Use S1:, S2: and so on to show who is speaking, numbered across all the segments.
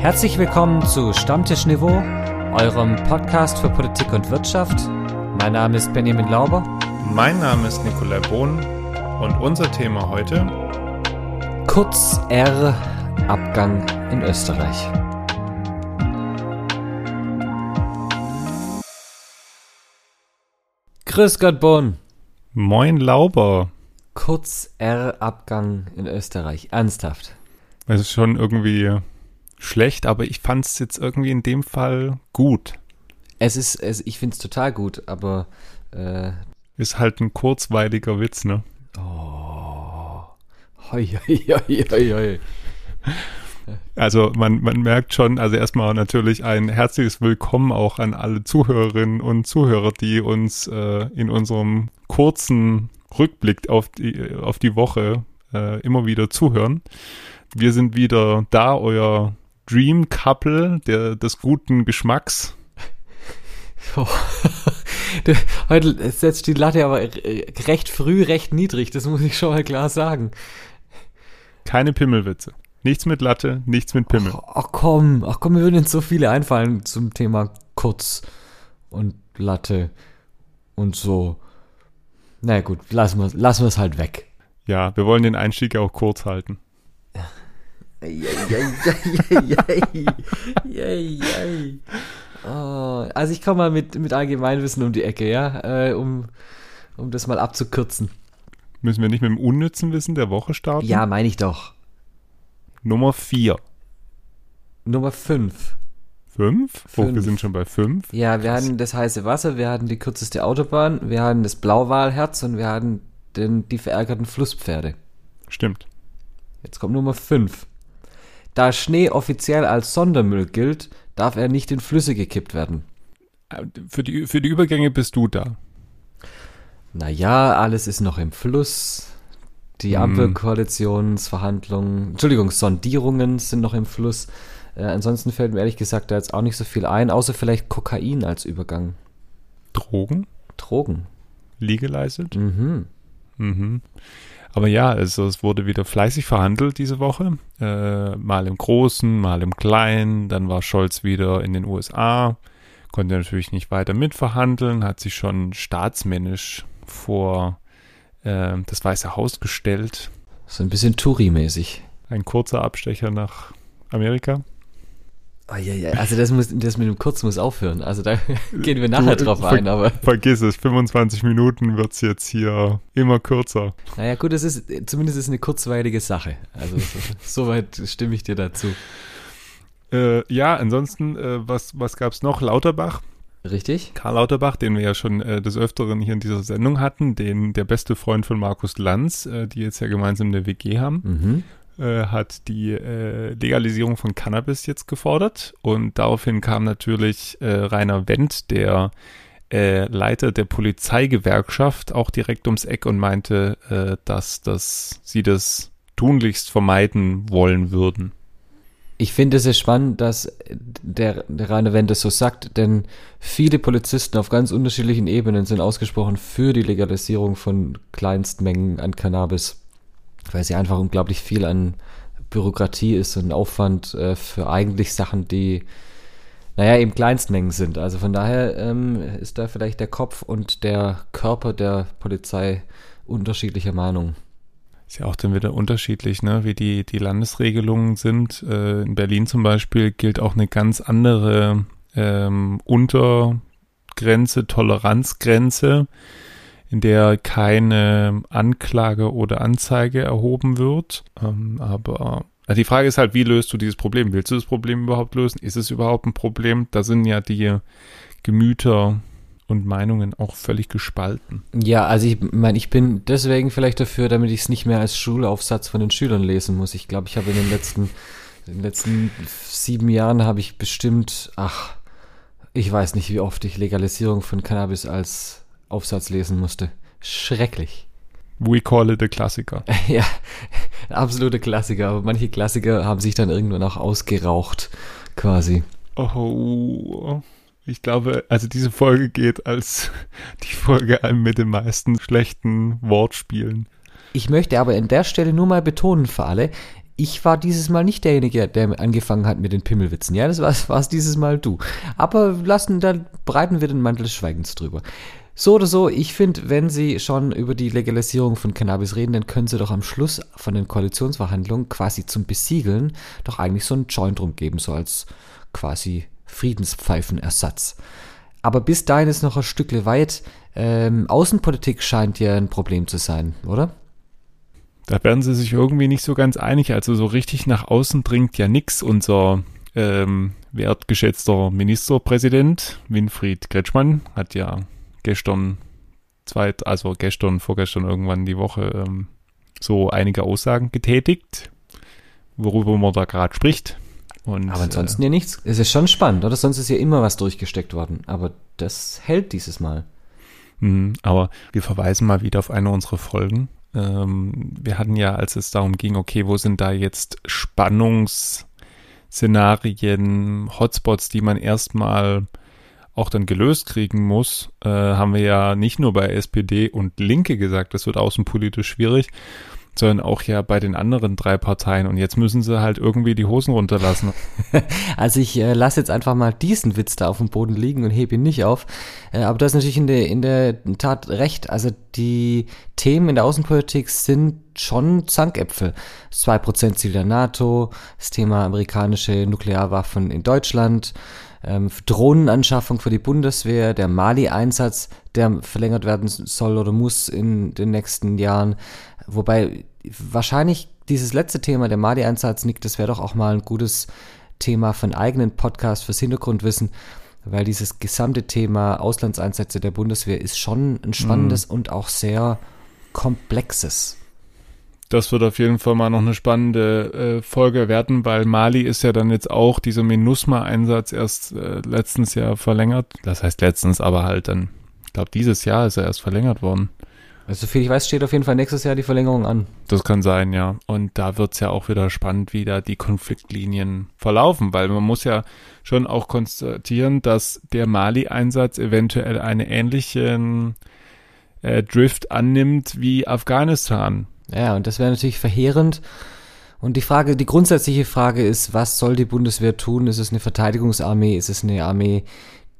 S1: Herzlich willkommen zu Stammtisch Niveau, eurem Podcast für Politik und Wirtschaft. Mein Name ist Benjamin Lauber.
S2: Mein Name ist Nikolai Bohn und unser Thema heute
S1: Kurz R Abgang in Österreich. Grüß Gott, Bohn.
S2: Moin Lauber.
S1: Kurz R Abgang in Österreich. Ernsthaft.
S2: Es ist schon irgendwie schlecht, aber ich fand es jetzt irgendwie in dem Fall gut.
S1: Es ist, es, ich finde es total gut, aber äh,
S2: Ist halt ein kurzweiliger Witz, ne?
S1: oh, hoi, hoi, hoi, hoi, hoi.
S2: Also man, man merkt schon, also erstmal natürlich ein herzliches Willkommen auch an alle Zuhörerinnen und Zuhörer, die uns äh, in unserem kurzen Rückblick auf die, auf die Woche äh, immer wieder zuhören. Wir sind wieder da, euer Dream Couple der, des guten Geschmacks.
S1: Oh. Heute setzt die Latte aber recht früh, recht niedrig, das muss ich schon mal klar sagen.
S2: Keine Pimmelwitze. Nichts mit Latte, nichts mit Pimmel.
S1: Ach, ach komm, ach komm, mir würden jetzt so viele einfallen zum Thema Kurz und Latte und so. Na ja, gut, lassen wir lassen wir es halt weg.
S2: Ja, wir wollen den Einstieg auch kurz halten.
S1: Oh, also ich komme mal mit, mit Allgemeinwissen um die Ecke, ja, äh, um, um das mal abzukürzen.
S2: Müssen wir nicht mit dem unnützen Wissen der Woche starten?
S1: Ja, meine ich doch.
S2: Nummer vier.
S1: Nummer 5.
S2: Fünf? Oh, wir sind schon bei fünf.
S1: Ja, wir
S2: Krass.
S1: hatten das heiße Wasser, wir hatten die kürzeste Autobahn, wir hatten das Blauwalherz und wir hatten den, die verärgerten Flusspferde.
S2: Stimmt.
S1: Jetzt kommt Nummer 5. Da Schnee offiziell als Sondermüll gilt, darf er nicht in Flüsse gekippt werden.
S2: Für die, für die Übergänge bist du da.
S1: Naja, alles ist noch im Fluss. Die
S2: Hm.
S1: Ampelkoalitionsverhandlungen, Entschuldigung, Sondierungen sind noch im Fluss. Äh, ansonsten fällt mir ehrlich gesagt da jetzt auch nicht so viel ein, außer vielleicht Kokain als Übergang.
S2: Drogen?
S1: Drogen.
S2: Legalized?
S1: Mhm.
S2: Mhm. Aber ja, also es wurde wieder fleißig verhandelt diese Woche. Äh, mal im Großen, mal im Kleinen. Dann war Scholz wieder in den USA. Konnte natürlich nicht weiter mitverhandeln, hat sich schon staatsmännisch vor äh, das Weiße Haus gestellt.
S1: So ein bisschen Touri-mäßig.
S2: Ein kurzer Abstecher nach Amerika.
S1: Oh, ja, ja. Also das, muss, das mit dem Kurz muss aufhören. Also da gehen wir nachher
S2: Du,
S1: drauf
S2: ver-
S1: ein, aber
S2: Vergiss es, 25 Minuten wird's jetzt hier immer kürzer.
S1: naja gut, das ist zumindest ist eine kurzweilige Sache. Also so, soweit stimme ich dir dazu.
S2: Äh, ja, ansonsten, äh, was, was gab's noch? Lauterbach,
S1: Richtig?
S2: Karl Lauterbach, den wir ja schon äh, des Öfteren hier in dieser Sendung hatten, den der beste Freund von Markus Lanz, äh, die jetzt ja gemeinsam eine WG haben,
S1: Mhm.
S2: Äh, hat die äh, Legalisierung von Cannabis jetzt gefordert. Und daraufhin kam natürlich äh, Rainer Wendt, der äh, Leiter der Polizeigewerkschaft, auch direkt ums Eck und meinte, äh, dass das, sie das tunlichst vermeiden wollen würden.
S1: Ich finde es sehr spannend, dass der, der Rainer Wendt das so sagt, denn viele Polizisten auf ganz unterschiedlichen Ebenen sind ausgesprochen für die Legalisierung von Kleinstmengen an Cannabis, weil sie einfach unglaublich viel an Bürokratie ist und Aufwand äh, für eigentlich Sachen, die, naja, eben Kleinstmengen sind. Also von daher ähm, ist da vielleicht der Kopf und der Körper der Polizei unterschiedlicher Meinung.
S2: Ist ja auch dann wieder unterschiedlich, ne, wie die, die Landesregelungen sind. Äh, in Berlin zum Beispiel gilt auch eine ganz andere ähm, Untergrenze, Toleranzgrenze, in der keine Anklage oder Anzeige erhoben wird. Ähm, aber also die Frage ist halt, wie löst du dieses Problem? Willst du das Problem überhaupt lösen? Ist es überhaupt ein Problem? Da sind ja die Gemüter und Meinungen auch völlig gespalten.
S1: Ja, also ich meine, ich bin deswegen vielleicht dafür, damit ich es nicht mehr als Schulaufsatz von den Schülern lesen muss. Ich glaube, ich habe in den letzten, in den letzten sieben Jahren habe ich bestimmt, ach, ich weiß nicht, wie oft ich Legalisierung von Cannabis als Aufsatz lesen musste. Schrecklich.
S2: We call it a Klassiker.
S1: ja, absolute Klassiker. Aber manche Klassiker haben sich dann irgendwann auch ausgeraucht, quasi.
S2: Oh, ich glaube, also diese Folge geht als die Folge mit den meisten schlechten Wortspielen.
S1: Ich möchte aber an der Stelle nur mal betonen für alle, ich war dieses Mal nicht derjenige, der angefangen hat mit den Pimmelwitzen. Ja, das war es dieses Mal du. Aber lassen, dann breiten wir den Mantel des Schweigens drüber. So oder so, ich finde, wenn Sie schon über die Legalisierung von Cannabis reden, dann können Sie doch am Schluss von den Koalitionsverhandlungen quasi zum Besiegeln doch eigentlich so einen Joint rumgeben, so als quasi Friedenspfeifenersatz. Aber bis dahin ist noch ein Stückle weit. Ähm, Außenpolitik scheint ja ein Problem zu sein, oder?
S2: Da werden sie sich irgendwie nicht so ganz einig. Also so richtig nach außen dringt ja nichts. Unser ähm, wertgeschätzter Ministerpräsident Winfried Kretschmann hat ja gestern, zweit, also gestern, vorgestern irgendwann die Woche ähm, so einige Aussagen getätigt, worüber man da gerade spricht.
S1: Und, aber ansonsten äh, ja nichts. Es ist schon spannend, oder? Sonst ist ja immer was durchgesteckt worden. Aber das hält dieses Mal.
S2: Mh, aber wir verweisen mal wieder auf eine unserer Folgen. Ähm, wir hatten ja, als es darum ging, okay, wo sind da jetzt Spannungsszenarien, Hotspots, die man erstmal auch dann gelöst kriegen muss, äh, haben wir ja nicht nur bei SPD und Linke gesagt, das wird außenpolitisch schwierig, sondern auch ja bei den anderen drei Parteien. Und jetzt müssen sie halt irgendwie die Hosen runterlassen.
S1: also ich äh, lasse jetzt einfach mal diesen Witz da auf dem Boden liegen und hebe ihn nicht auf. Äh, aber das ist natürlich in der, in der Tat recht. Also die Themen in der Außenpolitik sind schon Zankäpfel. Das 2%-Ziel der NATO, das Thema amerikanische Nuklearwaffen in Deutschland, ähm, Drohnenanschaffung für die Bundeswehr, der Mali-Einsatz, der verlängert werden soll oder muss in den nächsten Jahren. Wobei wahrscheinlich dieses letzte Thema, der Mali-Einsatz, Nick, das wäre doch auch mal ein gutes Thema für einen eigenen Podcast fürs Hintergrundwissen, weil dieses gesamte Thema Auslandseinsätze der Bundeswehr ist schon ein spannendes mm. und auch sehr komplexes.
S2: Das wird auf jeden Fall mal noch eine spannende äh, Folge werden, weil Mali ist ja dann jetzt auch dieser MINUSMA-Einsatz erst äh, letztens Jahr verlängert. Das heißt letztens, aber halt dann, ich glaube, dieses Jahr ist er erst verlängert worden.
S1: Also viel ich weiß, steht auf jeden Fall nächstes Jahr die Verlängerung an.
S2: Das kann sein, ja. Und da wird's ja auch wieder spannend, wie da die Konfliktlinien verlaufen, weil man muss ja schon auch konstatieren, dass der Mali-Einsatz eventuell einen ähnlichen äh, Drift annimmt wie Afghanistan.
S1: Ja, und das wäre natürlich verheerend. Und die Frage, die grundsätzliche Frage ist, was soll die Bundeswehr tun? Ist es eine Verteidigungsarmee? Ist es eine Armee,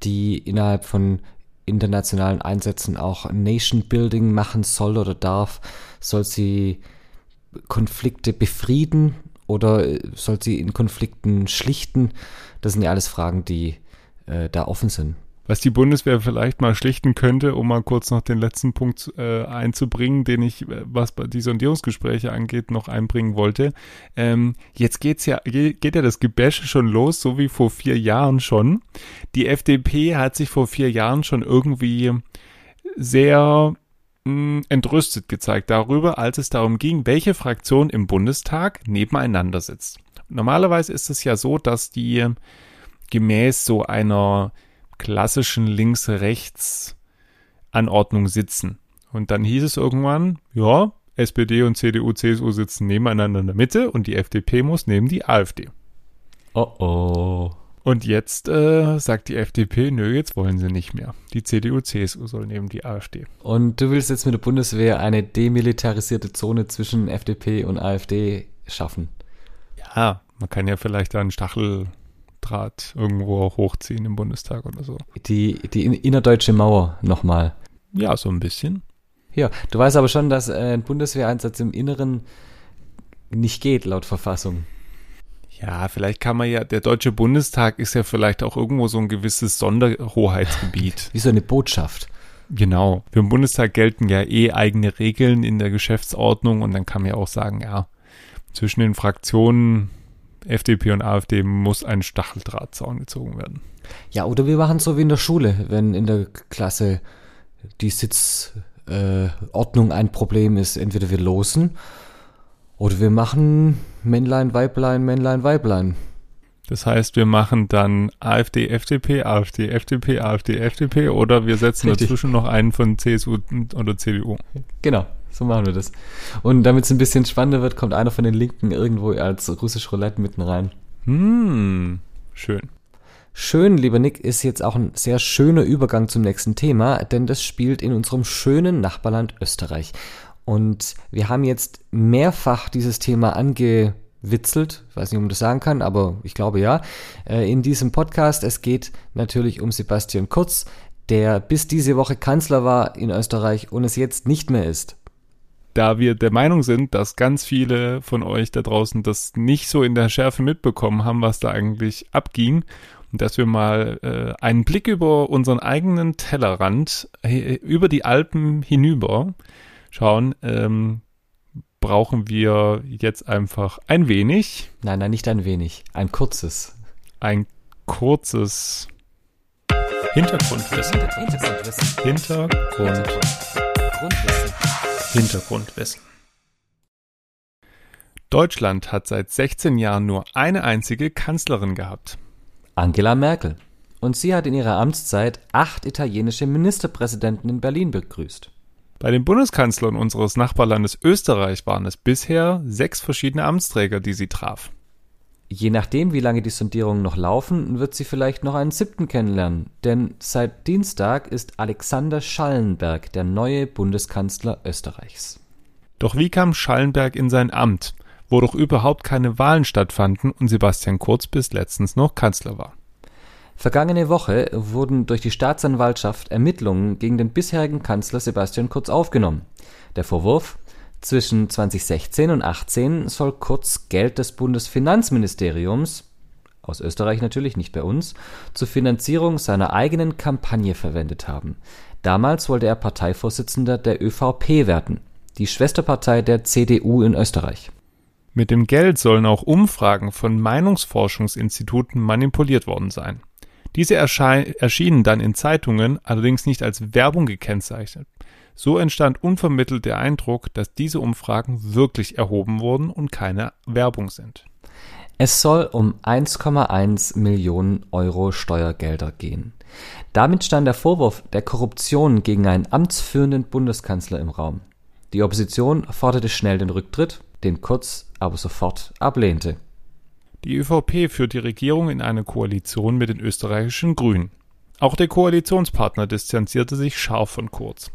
S1: die innerhalb von internationalen Einsätzen auch Nation Building machen soll oder darf? Soll sie Konflikte befrieden oder äh, soll sie in Konflikten schlichten? Das sind ja alles Fragen, die äh, da offen sind
S2: was die Bundeswehr vielleicht mal schlichten könnte, um mal kurz noch den letzten Punkt äh, einzubringen, den ich, äh, was die Sondierungsgespräche angeht, noch einbringen wollte. Ähm, jetzt geht's ja, geht ja das Gebäsche schon los, so wie vor vier Jahren schon. Die FDP hat sich vor vier Jahren schon irgendwie sehr hm, entrüstet gezeigt darüber, als es darum ging, welche Fraktion im Bundestag nebeneinander sitzt. Normalerweise ist es ja so, dass die gemäß so einer klassischen Links-Rechts-Anordnung sitzen. Und dann hieß es irgendwann, ja, SPD und CDU, CSU sitzen nebeneinander in der Mitte und die FDP muss neben die AfD.
S1: Oh oh.
S2: Und jetzt äh, sagt die FDP, nö, jetzt wollen sie nicht mehr. Die CDU, CSU soll neben die AfD.
S1: Und du willst jetzt mit der Bundeswehr eine demilitarisierte Zone zwischen FDP und AfD schaffen?
S2: Ja, man kann ja vielleicht da einen Stachel Draht irgendwo hochziehen im Bundestag oder so.
S1: Die, die innerdeutsche Mauer nochmal.
S2: Ja, so ein bisschen.
S1: Ja, du weißt aber schon, dass äh, ein Bundeswehreinsatz im Inneren nicht geht, laut Verfassung.
S2: Ja, vielleicht kann man ja, der Deutsche Bundestag ist ja vielleicht auch irgendwo so ein gewisses Sonderhoheitsgebiet.
S1: Wie so eine Botschaft.
S2: Genau. Für den Bundestag gelten ja eh eigene Regeln in der Geschäftsordnung und dann kann man ja auch sagen, ja, zwischen den Fraktionen FDP und AfD muss ein Stacheldrahtzaun gezogen werden.
S1: Ja, oder wir machen es so wie in der Schule, wenn in der Klasse die Sitzordnung äh, ein Problem ist. Entweder wir losen oder wir machen Männlein, Weiblein, Männlein, Weiblein.
S2: Das heißt, wir machen dann AfD, FDP, AfD, FDP, AfD, FDP oder wir setzen Richtig. dazwischen noch einen von CSU oder CDU.
S1: Genau. So machen wir das. Und damit es ein bisschen spannender wird, kommt einer von den Linken irgendwo als russisch Roulette mitten rein.
S2: Hm, schön.
S1: Schön, lieber Nick, ist jetzt auch ein sehr schöner Übergang zum nächsten Thema, denn das spielt in unserem schönen Nachbarland Österreich. Und wir haben jetzt mehrfach dieses Thema ange witzelt, ich weiß nicht, ob man das sagen kann, aber ich glaube ja, äh, in diesem Podcast. Es geht natürlich um Sebastian Kurz, der bis diese Woche Kanzler war in Österreich und es jetzt nicht mehr ist.
S2: Da wir der Meinung sind, dass ganz viele von euch da draußen das nicht so in der Schärfe mitbekommen haben, was da eigentlich abging, und dass wir mal äh, einen Blick über unseren eigenen Tellerrand, über die Alpen hinüber schauen, ähm, brauchen wir jetzt einfach ein wenig.
S1: Nein, nein, nicht ein wenig, ein kurzes.
S2: Ein kurzes Hintergrundwissen. Hintergrundwissen. Hintergrund. Hintergrundwissen. Hintergrundwissen. Deutschland hat seit 16 Jahren nur eine einzige Kanzlerin gehabt.
S1: Angela Merkel. Und sie hat in ihrer Amtszeit acht italienische Ministerpräsidenten in Berlin begrüßt.
S2: Bei den Bundeskanzlern unseres Nachbarlandes Österreich waren es bisher sechs verschiedene Amtsträger, die sie traf.
S1: Je nachdem, wie lange die Sondierungen noch laufen, wird sie vielleicht noch einen siebten kennenlernen, denn seit Dienstag ist Alexander Schallenberg der neue Bundeskanzler Österreichs.
S2: Doch wie kam Schallenberg in sein Amt, wo doch überhaupt keine Wahlen stattfanden und Sebastian Kurz bis letztens noch Kanzler war?
S1: Vergangene Woche wurden durch die Staatsanwaltschaft Ermittlungen gegen den bisherigen Kanzler Sebastian Kurz aufgenommen. Der Vorwurf, zwischen 2016 und 2018 soll Kurz Geld des Bundesfinanzministeriums aus Österreich natürlich, nicht bei uns, zur Finanzierung seiner eigenen Kampagne verwendet haben. Damals wollte er Parteivorsitzender der ÖVP werden, die Schwesterpartei der CDU in Österreich.
S2: Mit dem Geld sollen auch Umfragen von Meinungsforschungsinstituten manipuliert worden sein. Diese erschienen dann in Zeitungen, allerdings nicht als Werbung gekennzeichnet. So entstand unvermittelt der Eindruck, dass diese Umfragen wirklich erhoben wurden und keine Werbung sind.
S1: Es soll um 1,1 Millionen Euro Steuergelder gehen. Damit stand der Vorwurf der Korruption gegen einen amtsführenden Bundeskanzler im Raum. Die Opposition forderte schnell den Rücktritt, den Kurz aber sofort ablehnte.
S2: Die ÖVP führt die Regierung in eine Koalition mit den österreichischen Grünen. Auch der Koalitionspartner distanzierte sich scharf von Kurz.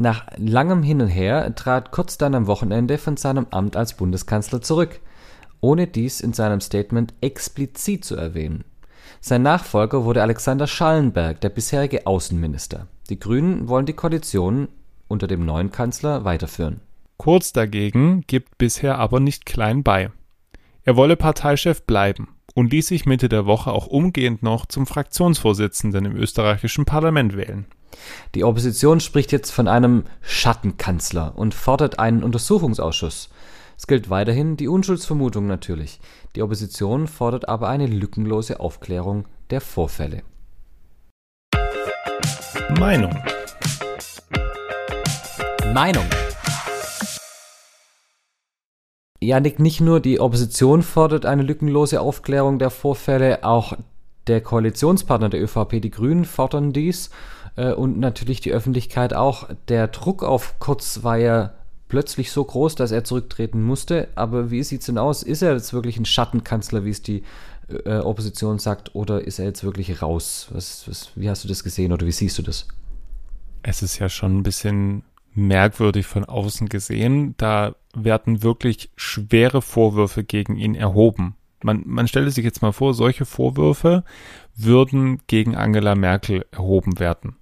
S1: Nach langem Hin und Her trat Kurz dann am Wochenende von seinem Amt als Bundeskanzler zurück, ohne dies in seinem Statement explizit zu erwähnen. Sein Nachfolger wurde Alexander Schallenberg, der bisherige Außenminister. Die Grünen wollen die Koalition unter dem neuen Kanzler weiterführen.
S2: Kurz dagegen gibt bisher aber nicht klein bei. Er wolle Parteichef bleiben und ließ sich Mitte der Woche auch umgehend noch zum Fraktionsvorsitzenden im österreichischen Parlament wählen.
S1: Die Opposition spricht jetzt von einem Schattenkanzler und fordert einen Untersuchungsausschuss. Es gilt weiterhin die Unschuldsvermutung natürlich. Die Opposition fordert aber eine lückenlose Aufklärung der Vorfälle.
S2: Meinung.
S1: Meinung. Janik, nicht nur die Opposition fordert eine lückenlose Aufklärung der Vorfälle, auch der Koalitionspartner der ÖVP, die Grünen, fordern dies äh, und natürlich die Öffentlichkeit auch. Der Druck auf Kurz war ja plötzlich so groß, dass er zurücktreten musste. Aber wie sieht es denn aus? Ist er jetzt wirklich ein Schattenkanzler, wie es die äh, Opposition sagt, oder ist er jetzt wirklich raus? Was, was, wie hast du das gesehen oder wie siehst du das?
S2: Es ist ja schon ein bisschen merkwürdig von außen gesehen. Da werden wirklich schwere Vorwürfe gegen ihn erhoben. Man, man stelle sich jetzt mal vor, solche Vorwürfe würden gegen Angela Merkel erhoben werden.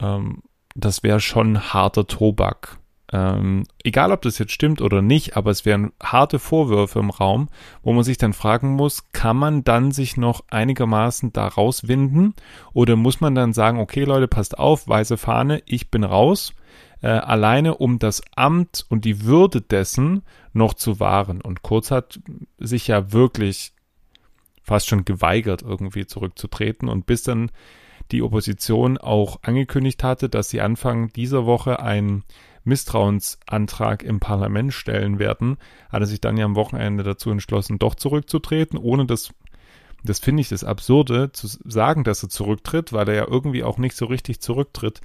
S2: Ähm, das wäre schon harter Tobak. Ähm, egal, ob das jetzt stimmt oder nicht, aber es wären harte Vorwürfe im Raum, wo man sich dann fragen muss, kann man dann sich noch einigermaßen da rauswinden oder muss man dann sagen, okay Leute, passt auf, weiße Fahne, ich bin raus, äh, alleine um das Amt und die Würde dessen noch zu wahren. Und Kurz hat sich ja wirklich fast schon geweigert, irgendwie zurückzutreten und bis dann die Opposition auch angekündigt hatte, dass sie Anfang dieser Woche einen Misstrauensantrag im Parlament stellen werden, hat er sich dann ja am Wochenende dazu entschlossen, doch zurückzutreten, ohne das, das finde ich das Absurde, zu sagen, dass er zurücktritt, weil er ja irgendwie auch nicht so richtig zurücktritt.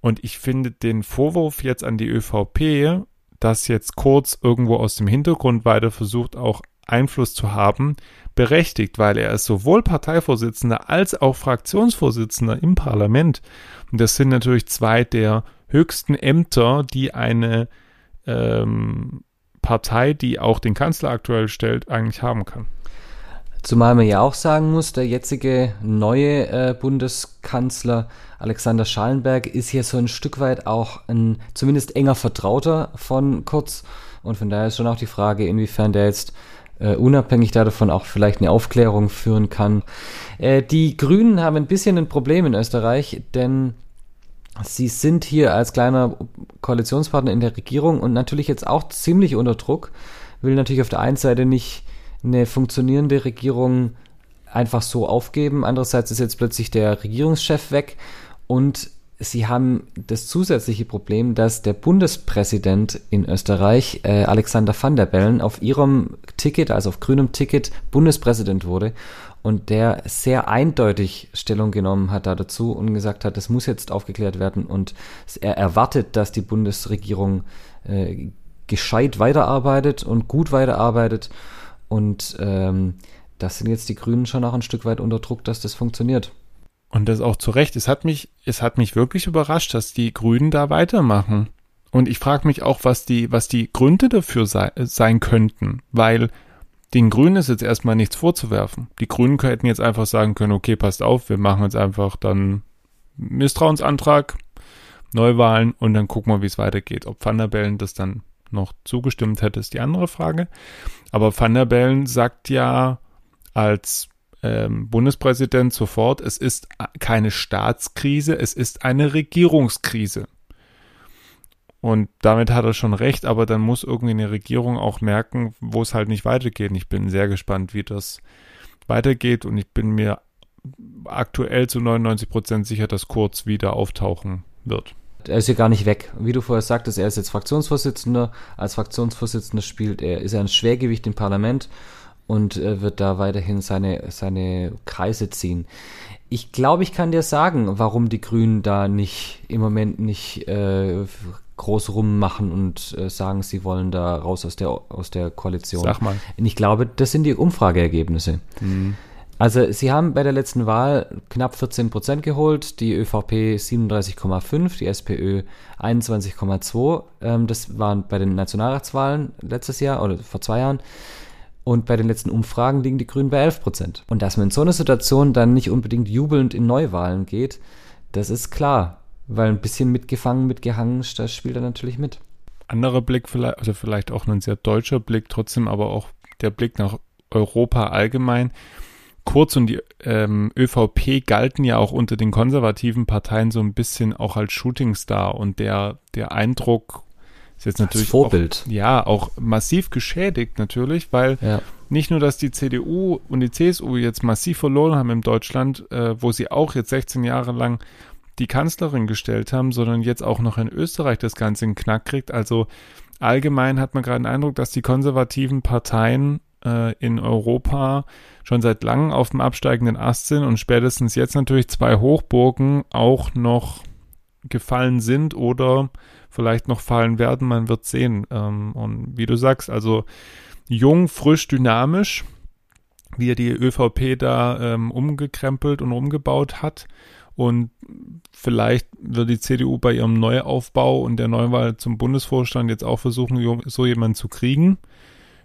S2: Und ich finde den Vorwurf jetzt an die ÖVP, dass jetzt Kurz irgendwo aus dem Hintergrund weiter versucht, auch Einfluss zu haben, berechtigt, weil er ist sowohl Parteivorsitzender als auch Fraktionsvorsitzender im Parlament. Und das sind natürlich zwei der höchsten Ämter, die eine ähm, Partei, die auch den Kanzler aktuell stellt, eigentlich haben kann.
S1: Zumal man ja auch sagen muss, der jetzige neue äh, Bundeskanzler Alexander Schallenberg ist hier so ein Stück weit auch ein zumindest enger Vertrauter von Kurz. Und von daher ist schon auch die Frage, inwiefern der jetzt äh, unabhängig davon auch vielleicht eine Aufklärung führen kann. Äh, die Grünen haben ein bisschen ein Problem in Österreich, denn sie sind hier als kleiner Koalitionspartner in der Regierung und natürlich jetzt auch ziemlich unter Druck. Will natürlich auf der einen Seite nicht eine funktionierende Regierung einfach so aufgeben. Andererseits ist jetzt plötzlich der Regierungschef weg und sie haben das zusätzliche Problem, dass der Bundespräsident in Österreich, äh, Alexander van der Bellen, auf ihrem Ticket, also auf grünem Ticket, Bundespräsident wurde und der sehr eindeutig Stellung genommen hat da dazu und gesagt hat, das muss jetzt aufgeklärt werden und er erwartet, dass die Bundesregierung äh, gescheit weiterarbeitet und gut weiterarbeitet und ähm, das sind jetzt die Grünen schon auch ein Stück weit unter Druck, dass das funktioniert.
S2: Und das auch zu Recht. Es hat mich, es hat mich wirklich überrascht, dass die Grünen da weitermachen. Und ich frage mich auch, was die, was die Gründe dafür sei, sein könnten, weil den Grünen ist jetzt erstmal nichts vorzuwerfen. Die Grünen hätten jetzt einfach sagen können, okay, passt auf, wir machen jetzt einfach dann Misstrauensantrag, Neuwahlen und dann gucken wir, wie es weitergeht. Ob Van der Bellen das dann noch zugestimmt hätte, ist die andere Frage. Aber Van der Bellen sagt ja als ähm, Bundespräsident sofort, es ist keine Staatskrise, es ist eine Regierungskrise. Und damit hat er schon recht, aber dann muss irgendwie eine Regierung auch merken, wo es halt nicht weitergeht. Ich bin sehr gespannt, wie das weitergeht und ich bin mir aktuell zu 99 Prozent sicher, dass Kurz wieder auftauchen wird.
S1: Er ist ja gar nicht weg. Wie du vorher sagtest, er ist jetzt Fraktionsvorsitzender. Als Fraktionsvorsitzender spielt er, ist er ein Schwergewicht im Parlament und äh, wird da weiterhin seine, seine Kreise ziehen. Ich glaube, ich kann dir sagen, warum die Grünen da nicht im Moment nicht äh, groß rummachen und äh, sagen, sie wollen da raus aus der, aus der Koalition.
S2: Sag mal.
S1: Und ich glaube, das sind die Umfrageergebnisse. Mhm. Also sie haben bei der letzten Wahl knapp 14 Prozent geholt, die ÖVP 37,5, die SPÖ 21,2. Ähm, das waren bei den Nationalratswahlen letztes Jahr oder vor zwei Jahren. Und bei den letzten Umfragen liegen die Grünen bei 11 Prozent. Und dass man in so einer Situation dann nicht unbedingt jubelnd in Neuwahlen geht, das ist klar. Weil ein bisschen mitgefangen, mitgehangen, das spielt er natürlich mit.
S2: Anderer Blick vielleicht, also vielleicht auch ein sehr deutscher Blick, trotzdem aber auch der Blick nach Europa allgemein. Kurz und die ähm, ÖVP galten ja auch unter den konservativen Parteien so ein bisschen auch als Shootingstar und der, der Eindruck ist jetzt natürlich Als
S1: Vorbild.
S2: Auch, ja, auch massiv geschädigt natürlich, weil ja. nicht nur, dass die CDU und die CSU jetzt massiv verloren haben in Deutschland, äh, wo sie auch jetzt 16 Jahre lang die Kanzlerin gestellt haben, sondern jetzt auch noch in Österreich das Ganze in Knack kriegt. Also allgemein hat man gerade den Eindruck, dass die konservativen Parteien äh, in Europa schon seit langem auf dem absteigenden Ast sind und spätestens jetzt natürlich zwei Hochburgen auch noch gefallen sind oder vielleicht noch fallen werden. Man wird sehen. Ähm, und wie du sagst, also jung, frisch, dynamisch, wie er die ÖVP da ähm, umgekrempelt und umgebaut hat. Und vielleicht wird die CDU bei ihrem Neuaufbau und der Neuwahl zum Bundesvorstand jetzt auch versuchen, so jemanden zu kriegen.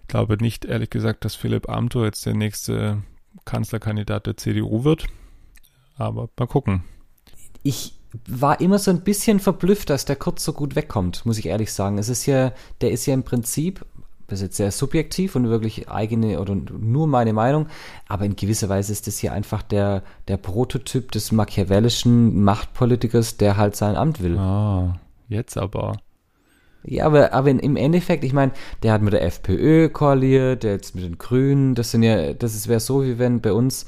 S2: Ich glaube nicht, ehrlich gesagt, dass Philipp Amthor jetzt der nächste Kanzlerkandidat der CDU wird. Aber mal gucken.
S1: Ich war immer so ein bisschen verblüfft, dass der Kurz so gut wegkommt, muss ich ehrlich sagen. Es ist ja, der ist ja im Prinzip das ist jetzt sehr subjektiv und wirklich eigene oder nur meine Meinung, aber in gewisser Weise ist das hier einfach der, der Prototyp des machiavellischen Machtpolitikers, der halt sein Amt will.
S2: Ah, jetzt aber.
S1: Ja, aber, aber im Endeffekt, ich meine, der hat mit der FPÖ koaliert, der jetzt mit den Grünen, das sind ja, das wäre so, wie wenn bei uns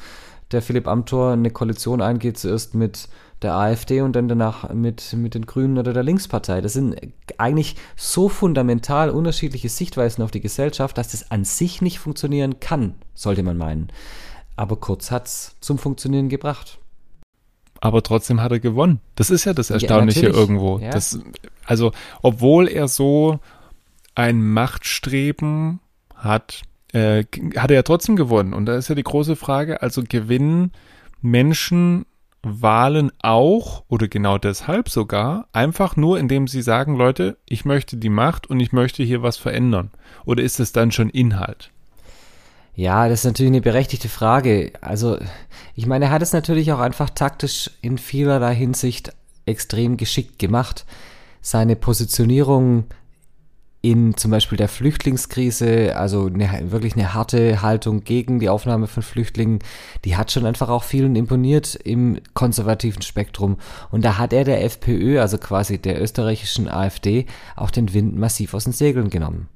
S1: der Philipp Amthor eine Koalition eingeht, zuerst mit der AfD und dann danach mit, mit den Grünen oder der Linkspartei. Das sind eigentlich so fundamental unterschiedliche Sichtweisen auf die Gesellschaft, dass das an sich nicht funktionieren kann, sollte man meinen. Aber Kurz hat es zum Funktionieren gebracht.
S2: Aber trotzdem hat er gewonnen. Das ist ja das Erstaunliche ja, irgendwo. Ja. Das, also, obwohl er so ein Machtstreben hat, äh, hat er ja trotzdem gewonnen. Und da ist ja die große Frage, also gewinnen Menschen Wahlen auch oder genau deshalb sogar einfach nur, indem sie sagen, Leute, ich möchte die Macht und ich möchte hier was verändern? Oder ist es dann schon Inhalt?
S1: Ja, das ist natürlich eine berechtigte Frage. Also, ich meine, er hat es natürlich auch einfach taktisch in vielerlei Hinsicht extrem geschickt gemacht. Seine Positionierung in zum Beispiel der Flüchtlingskrise, also eine, wirklich eine harte Haltung gegen die Aufnahme von Flüchtlingen, die hat schon einfach auch vielen imponiert im konservativen Spektrum. Und da hat er der FPÖ, also quasi der österreichischen AfD, auch den Wind massiv aus den Segeln genommen.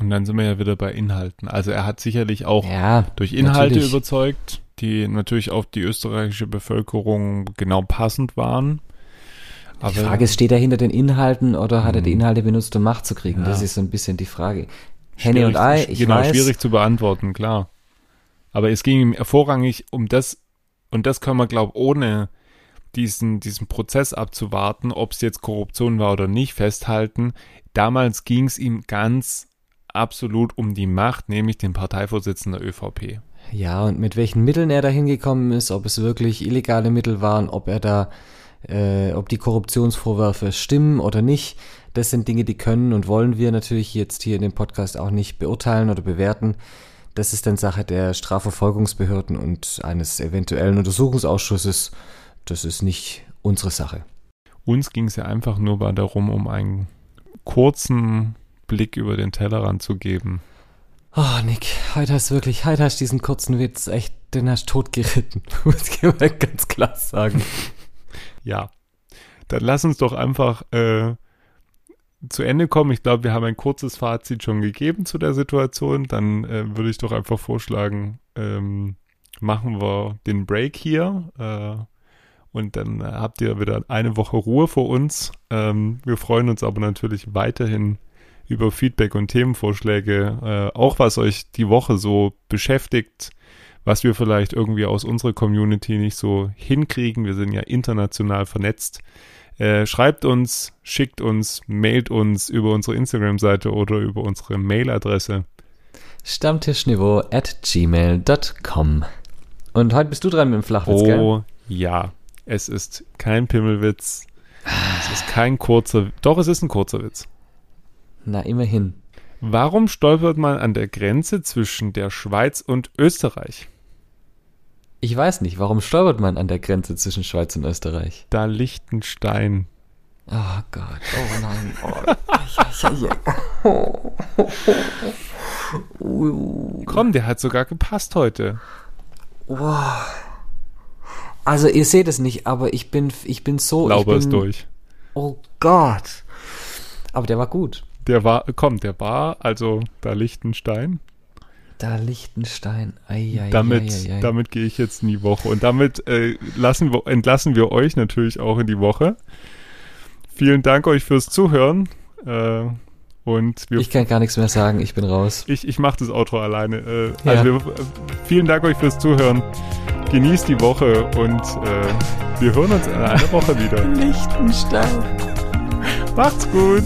S2: Und dann sind wir ja wieder bei Inhalten. Also er hat sicherlich auch ja, durch Inhalte natürlich. überzeugt, die natürlich auf die österreichische Bevölkerung genau passend waren.
S1: Aber die Frage ist, steht er hinter den Inhalten oder hat er die mhm. Inhalte benutzt, um Macht zu kriegen? Ja. Das ist so ein bisschen die Frage.
S2: Henne und Ei, ich genau, weiß. schwierig zu beantworten, klar. Aber es ging ihm vorrangig um das, und das können wir, glaube ich, ohne diesen, diesen Prozess abzuwarten, ob es jetzt Korruption war oder nicht, festhalten. Damals ging es ihm ganz absolut um die Macht, nämlich den Parteivorsitzenden der ÖVP.
S1: Ja, und mit welchen Mitteln er da hingekommen ist, ob es wirklich illegale Mittel waren, ob er da äh, ob die Korruptionsvorwürfe stimmen oder nicht, das sind Dinge, die können und wollen wir natürlich jetzt hier in dem Podcast auch nicht beurteilen oder bewerten. Das ist dann Sache der Strafverfolgungsbehörden und eines eventuellen Untersuchungsausschusses. Das ist nicht unsere Sache.
S2: Uns ging es ja einfach nur darum, um einen kurzen Blick über den Tellerrand zu geben.
S1: Oh, Nick, heute hast du wirklich, heute hast du diesen kurzen Witz echt, den hast du totgeritten. Muss ich mal ganz klar sagen.
S2: Ja, dann lass uns doch einfach äh, zu Ende kommen. Ich glaube, wir haben ein kurzes Fazit schon gegeben zu der Situation. Dann äh, würde ich doch einfach vorschlagen, ähm, machen wir den Break hier. Äh, und dann habt ihr wieder eine Woche Ruhe vor uns. Ähm, wir freuen uns aber natürlich weiterhin über Feedback und Themenvorschläge, äh, auch was euch die Woche so beschäftigt was wir vielleicht irgendwie aus unserer Community nicht so hinkriegen. Wir sind ja international vernetzt. Äh, schreibt uns, schickt uns, mailt uns über unsere Instagram-Seite oder über unsere Mailadresse.
S1: Stammtischniveau at gmail.com. Und heute bist du dran mit dem Flachwitz,
S2: oh,
S1: gell?
S2: Oh ja, es ist kein Pimmelwitz. Es ist kein kurzer, doch es ist ein kurzer Witz.
S1: Na, immerhin.
S2: Warum stolpert man an der Grenze zwischen der Schweiz und Österreich?
S1: Ich weiß nicht, warum stolpert man an der Grenze zwischen Schweiz und Österreich?
S2: Da Liechtenstein.
S1: Oh Gott, oh nein. Oh.
S2: Komm, der hat sogar gepasst heute.
S1: Wow. Also ihr seht es nicht, aber ich bin, ich bin so.
S2: Lauber
S1: ist
S2: durch.
S1: Oh Gott. Aber der war gut.
S2: Der war, komm, der war, also da Liechtenstein.
S1: Da Liechtenstein. Ei, ei,
S2: damit
S1: ei, ei,
S2: damit gehe ich jetzt in die Woche. Und damit äh, lassen wir, entlassen wir euch natürlich auch in die Woche. Vielen Dank euch fürs Zuhören. Äh, und
S1: wir, ich kann gar nichts mehr sagen, ich bin raus.
S2: Ich, ich mache das Outro alleine. Äh, ja. Also wir, vielen Dank euch fürs Zuhören. Genießt die Woche und äh, wir hören uns in einer Woche wieder.
S1: Liechtenstein.
S2: Macht's gut.